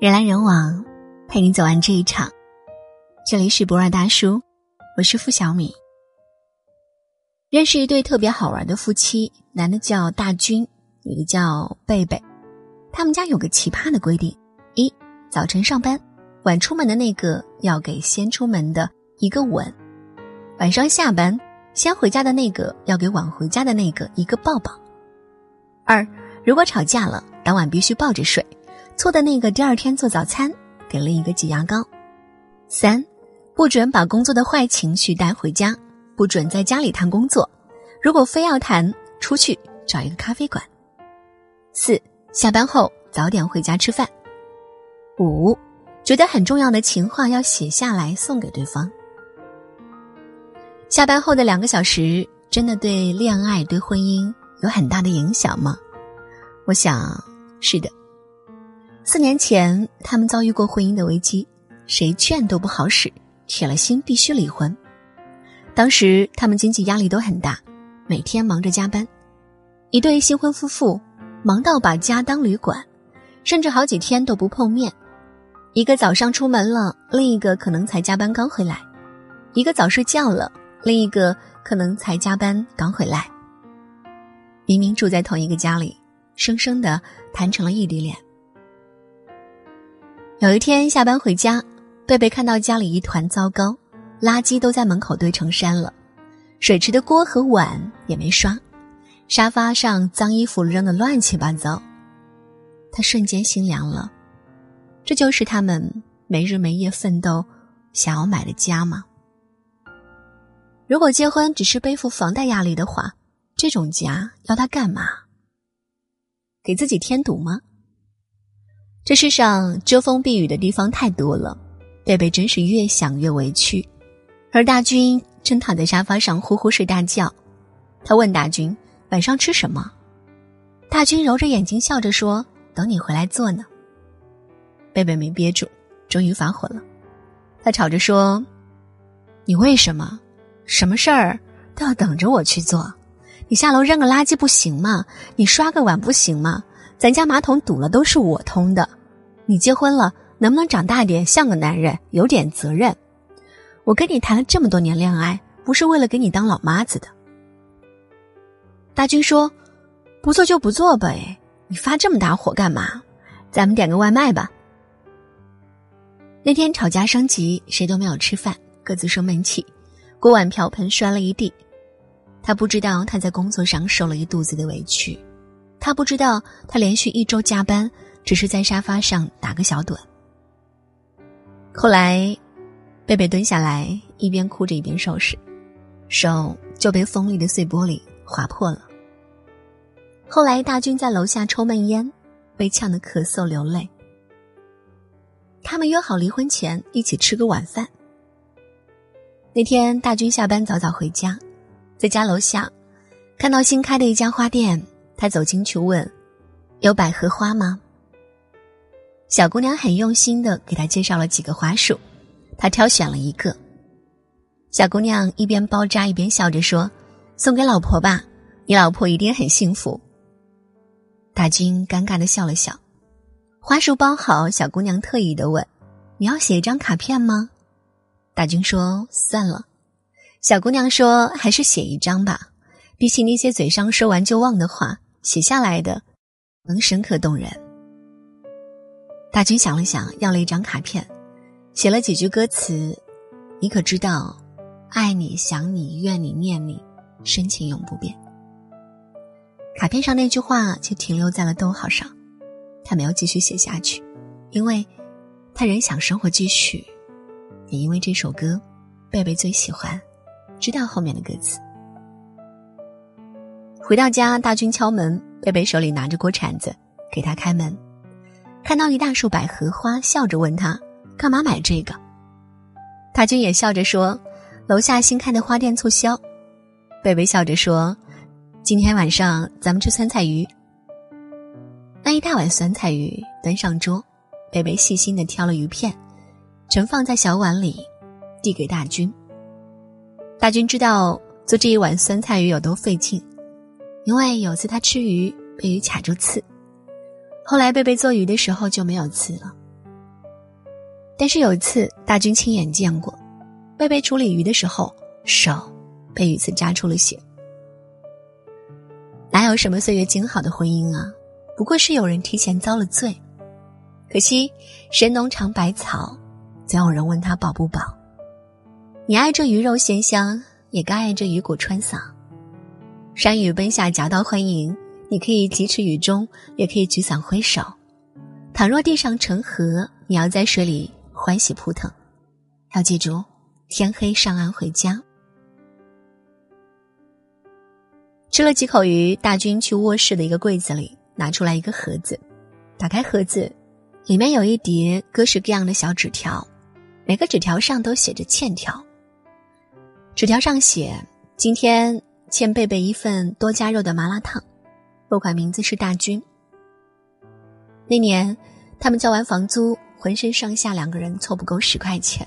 人来人往，陪你走完这一场。这里是博尔大叔，我是付小米。认识一对特别好玩的夫妻，男的叫大军，女的叫贝贝。他们家有个奇葩的规定：一早晨上班，晚出门的那个要给先出门的一个吻；晚上下班，先回家的那个要给晚回家的那个一个抱抱。二如果吵架了，当晚必须抱着睡。错的那个第二天做早餐，给了一个挤牙膏。三，不准把工作的坏情绪带回家，不准在家里谈工作。如果非要谈，出去找一个咖啡馆。四，下班后早点回家吃饭。五，觉得很重要的情话要写下来送给对方。下班后的两个小时，真的对恋爱、对婚姻有很大的影响吗？我想是的。四年前，他们遭遇过婚姻的危机，谁劝都不好使，铁了心必须离婚。当时他们经济压力都很大，每天忙着加班。一对新婚夫妇忙到把家当旅馆，甚至好几天都不碰面。一个早上出门了，另一个可能才加班刚回来；一个早睡觉了，另一个可能才加班刚回来。明明住在同一个家里，生生的谈成了异地恋。有一天下班回家，贝贝看到家里一团糟糕，垃圾都在门口堆成山了，水池的锅和碗也没刷，沙发上脏衣服扔得乱七八糟，他瞬间心凉了。这就是他们没日没夜奋斗想要买的家吗？如果结婚只是背负房贷压力的话，这种家要他干嘛？给自己添堵吗？这世上遮风避雨的地方太多了，贝贝真是越想越委屈，而大军正躺在沙发上呼呼睡大觉。他问大军晚上吃什么，大军揉着眼睛笑着说：“等你回来做呢。”贝贝没憋住，终于发火了，他吵着说：“你为什么什么事儿都要等着我去做？你下楼扔个垃圾不行吗？你刷个碗不行吗？咱家马桶堵了都是我通的。”你结婚了，能不能长大点，像个男人，有点责任？我跟你谈了这么多年恋爱，不是为了给你当老妈子的。大军说：“不做就不做呗，你发这么大火干嘛？咱们点个外卖吧。”那天吵架升级，谁都没有吃饭，各自生闷气，锅碗瓢盆摔了一地。他不知道他在工作上受了一肚子的委屈，他不知道他连续一周加班。只是在沙发上打个小盹。后来，贝贝蹲下来，一边哭着一边收拾，手就被锋利的碎玻璃划破了。后来，大军在楼下抽闷烟，被呛得咳嗽流泪。他们约好离婚前一起吃个晚饭。那天，大军下班早早回家，在家楼下看到新开的一家花店，他走进去问：“有百合花吗？”小姑娘很用心的给他介绍了几个花束，他挑选了一个。小姑娘一边包扎一边笑着说：“送给老婆吧，你老婆一定很幸福。”大军尴尬的笑了笑。花束包好，小姑娘特意的问：“你要写一张卡片吗？”大军说：“算了。”小姑娘说：“还是写一张吧，比起那些嘴上说完就忘的话，写下来的能深刻动人。”大军想了想，要了一张卡片，写了几句歌词：“你可知道，爱你、想你、怨你、念你，深情永不变。”卡片上那句话就停留在了逗号上，他没有继续写下去，因为他仍想生活继续，也因为这首歌，贝贝最喜欢，知道后面的歌词。回到家，大军敲门，贝贝手里拿着锅铲子，给他开门。看到一大束百合花，笑着问他：“干嘛买这个？”大军也笑着说：“楼下新开的花店促销。”贝贝笑着说：“今天晚上咱们吃酸菜鱼。”那一大碗酸菜鱼端上桌，贝贝细心的挑了鱼片，盛放在小碗里，递给大军。大军知道做这一碗酸菜鱼有多费劲，因为有次他吃鱼被鱼卡住刺。后来贝贝做鱼的时候就没有刺了，但是有一次，大军亲眼见过，贝贝处理鱼的时候，手被鱼刺扎出了血。哪有什么岁月静好的婚姻啊？不过是有人提前遭了罪。可惜神农尝百草，总有人问他饱不饱。你爱这鱼肉鲜香，也该爱这鱼骨穿嗓。山雨奔下夹道欢迎，你可以疾驰雨中，也可以举伞挥手。倘若地上成河，你要在水里。欢喜扑腾，要记住，天黑上岸回家。吃了几口鱼，大军去卧室的一个柜子里拿出来一个盒子，打开盒子，里面有一叠各式各样的小纸条，每个纸条上都写着欠条。纸条上写：“今天欠贝贝一份多加肉的麻辣烫，落款名字是大军。”那年，他们交完房租。浑身上下两个人凑不够十块钱，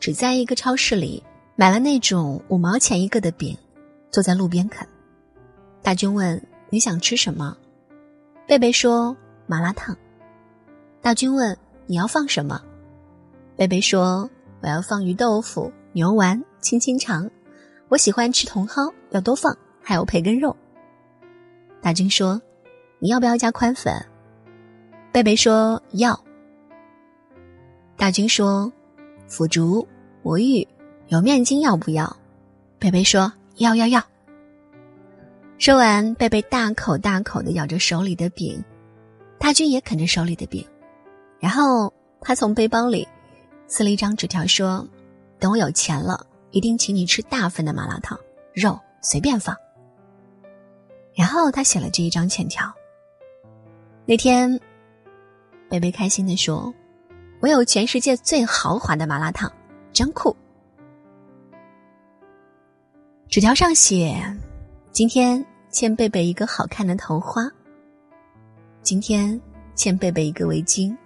只在一个超市里买了那种五毛钱一个的饼，坐在路边啃。大军问：“你想吃什么？”贝贝说：“麻辣烫。”大军问：“你要放什么？”贝贝说：“我要放鱼豆腐、牛丸、青青肠，我喜欢吃茼蒿，要多放，还有培根肉。”大军说：“你要不要加宽粉？”贝贝说：“要。”大军说：“腐竹、魔芋、有面筋要不要？”贝贝说：“要要要。”说完，贝贝大口大口的咬着手里的饼，大军也啃着手里的饼，然后他从背包里撕了一张纸条，说：“等我有钱了，一定请你吃大份的麻辣烫，肉随便放。”然后他写了这一张欠条。那天，贝贝开心的说。我有全世界最豪华的麻辣烫，真酷！纸条上写：“今天欠贝贝一个好看的头花。今天欠贝贝一个围巾。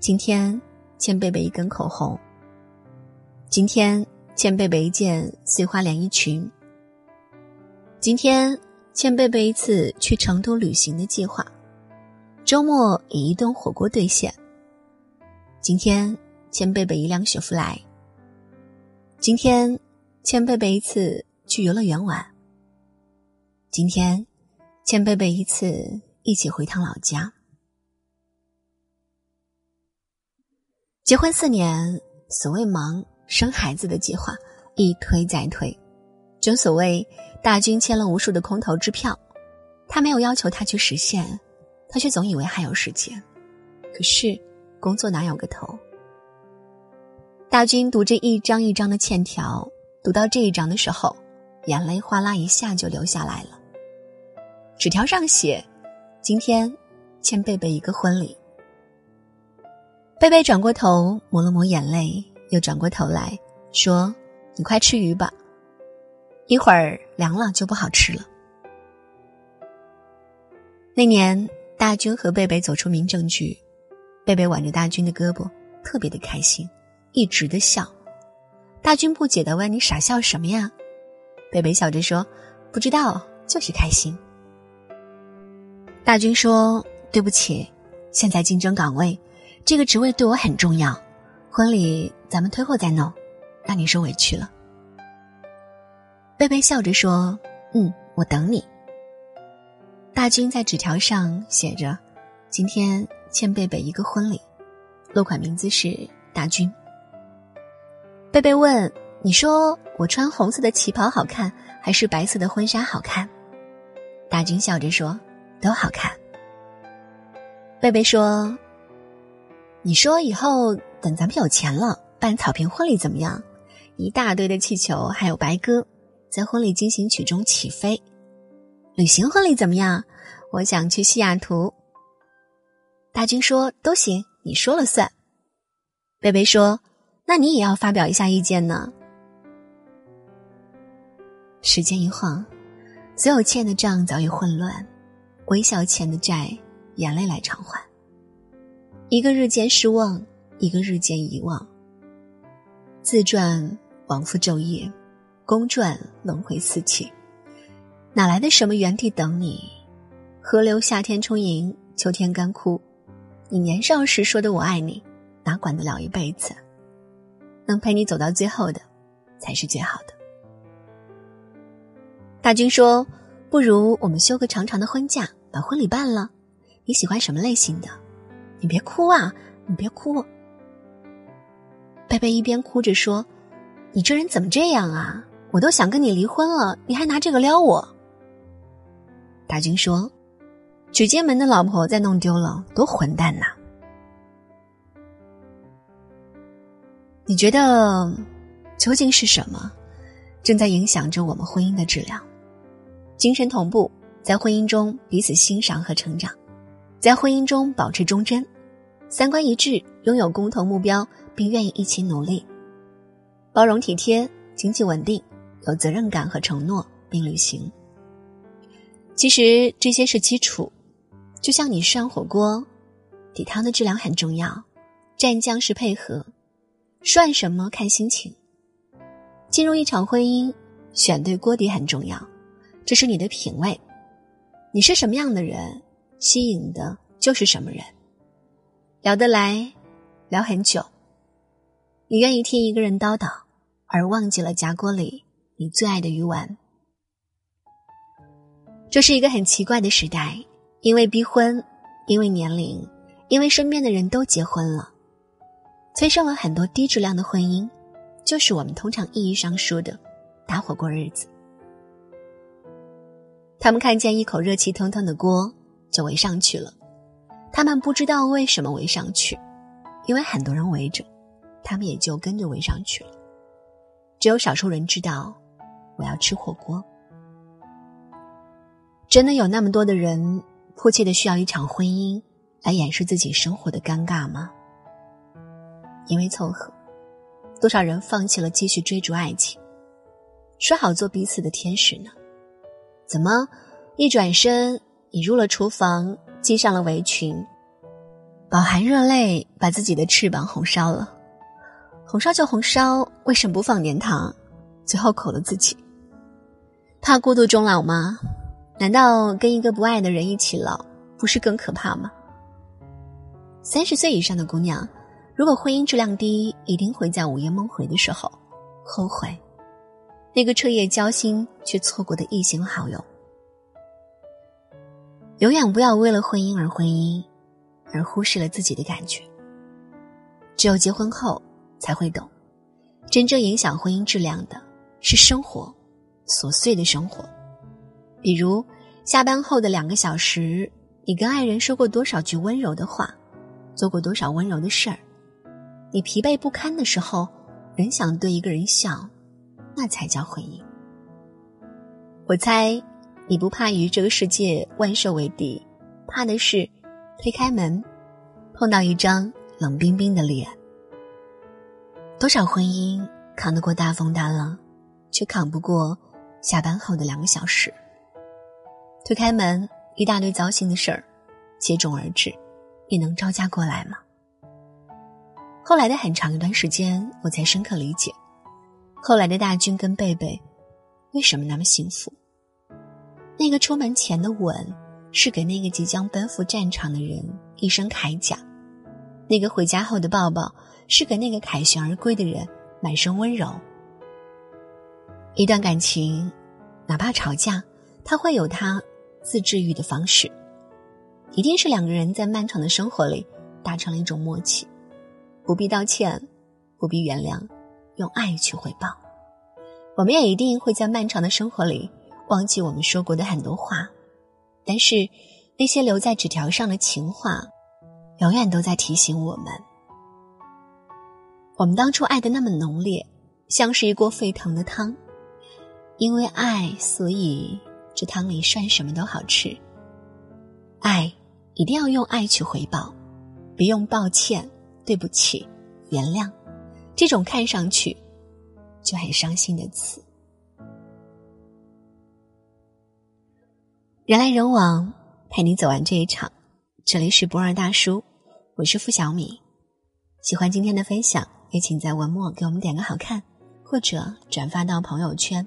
今天欠贝贝一根口红。今天欠贝贝一件碎花连衣裙。今天欠贝贝一次去成都旅行的计划。周末以一顿火锅兑现。”今天欠贝贝一辆雪佛兰。今天欠贝贝一次去游乐园玩。今天欠贝贝一次一起回趟老家。结婚四年，所谓忙生孩子的计划一推再推。正所谓大军签了无数的空头支票，他没有要求他去实现，他却总以为还有时间。可是。工作哪有个头？大军读着一张一张的欠条，读到这一张的时候，眼泪哗啦一下就流下来了。纸条上写：“今天欠贝贝一个婚礼。”贝贝转过头抹了抹眼泪，又转过头来说：“你快吃鱼吧，一会儿凉了就不好吃了。”那年，大军和贝贝走出民政局。贝贝挽着大军的胳膊，特别的开心，一直的笑。大军不解的问：“你傻笑什么呀？”贝贝笑着说：“不知道，就是开心。”大军说：“对不起，现在竞争岗位，这个职位对我很重要。婚礼咱们推后再弄，让你受委屈了。”贝贝笑着说：“嗯，我等你。”大军在纸条上写着：“今天。”欠贝贝一个婚礼，落款名字是大军。贝贝问：“你说我穿红色的旗袍好看，还是白色的婚纱好看？”大军笑着说：“都好看。”贝贝说：“你说以后等咱们有钱了，办草坪婚礼怎么样？一大堆的气球，还有白鸽，在婚礼进行曲中起飞。旅行婚礼怎么样？我想去西雅图。”大军说：“都行，你说了算。”贝贝说：“那你也要发表一下意见呢。”时间一晃，所有欠的账早已混乱，微笑欠的债，眼泪来偿还。一个日渐失望，一个日渐遗忘。自传往复昼夜，公转轮回四起，哪来的什么原地等你？河流夏天充盈，秋天干枯。你年少时说的“我爱你”，哪管得了一辈子？能陪你走到最后的，才是最好的。大军说：“不如我们休个长长的婚假，把婚礼办了。你喜欢什么类型的？你别哭啊，你别哭。”贝贝一边哭着说：“你这人怎么这样啊？我都想跟你离婚了，你还拿这个撩我。”大军说：“娶进门的老婆再弄丢了，多混蛋呐！”你觉得，究竟是什么，正在影响着我们婚姻的质量？精神同步，在婚姻中彼此欣赏和成长，在婚姻中保持忠贞，三观一致，拥有共同目标，并愿意一起努力，包容体贴，经济稳定，有责任感和承诺，并履行。其实这些是基础，就像你涮火锅，底汤的质量很重要，蘸酱是配合。涮什么看心情。进入一场婚姻，选对锅底很重要，这是你的品味。你是什么样的人，吸引的就是什么人。聊得来，聊很久。你愿意听一个人叨叨，而忘记了夹锅里你最爱的鱼丸。这是一个很奇怪的时代，因为逼婚，因为年龄，因为身边的人都结婚了。催生了很多低质量的婚姻，就是我们通常意义上说的“搭伙过日子”。他们看见一口热气腾腾的锅，就围上去了。他们不知道为什么围上去，因为很多人围着，他们也就跟着围上去了。只有少数人知道，我要吃火锅。真的有那么多的人迫切的需要一场婚姻来掩饰自己生活的尴尬吗？因为凑合，多少人放弃了继续追逐爱情，说好做彼此的天使呢？怎么一转身，你入了厨房，系上了围裙，饱含热泪把自己的翅膀红烧了？红烧就红烧，为什么不放点糖？最后苦了自己，怕孤独终老吗？难道跟一个不爱的人一起老，不是更可怕吗？三十岁以上的姑娘。如果婚姻质量低，一定会在午夜梦回的时候后悔，那个彻夜交心却错过的异性好友。永远不要为了婚姻而婚姻，而忽视了自己的感觉。只有结婚后才会懂，真正影响婚姻质量的是生活，琐碎的生活。比如下班后的两个小时，你跟爱人说过多少句温柔的话，做过多少温柔的事儿。你疲惫不堪的时候，仍想对一个人笑，那才叫婚姻。我猜，你不怕与这个世界万兽为敌，怕的是推开门，碰到一张冷冰冰的脸。多少婚姻扛得过大风大浪，却扛不过下班后的两个小时。推开门，一大堆糟心的事儿接踵而至，你能招架过来吗？后来的很长一段时间，我才深刻理解，后来的大军跟贝贝为什么那么幸福。那个出门前的吻，是给那个即将奔赴战场的人一身铠甲；那个回家后的抱抱，是给那个凯旋而归的人满身温柔。一段感情，哪怕吵架，他会有他自治愈的方式，一定是两个人在漫长的生活里达成了一种默契。不必道歉，不必原谅，用爱去回报。我们也一定会在漫长的生活里忘记我们说过的很多话，但是那些留在纸条上的情话，永远都在提醒我们：我们当初爱的那么浓烈，像是一锅沸腾的汤。因为爱，所以这汤里涮什么都好吃。爱一定要用爱去回报，别用抱歉。对不起，原谅，这种看上去就很伤心的词。人来人往，陪你走完这一场。这里是博尔大叔，我是付小米。喜欢今天的分享，也请在文末给我们点个好看，或者转发到朋友圈。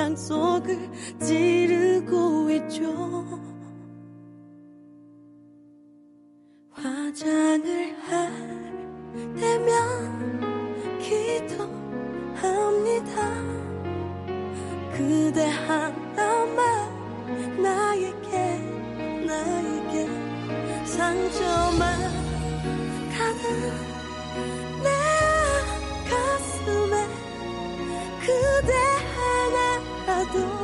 세상 속을 찌르고 있죠. door.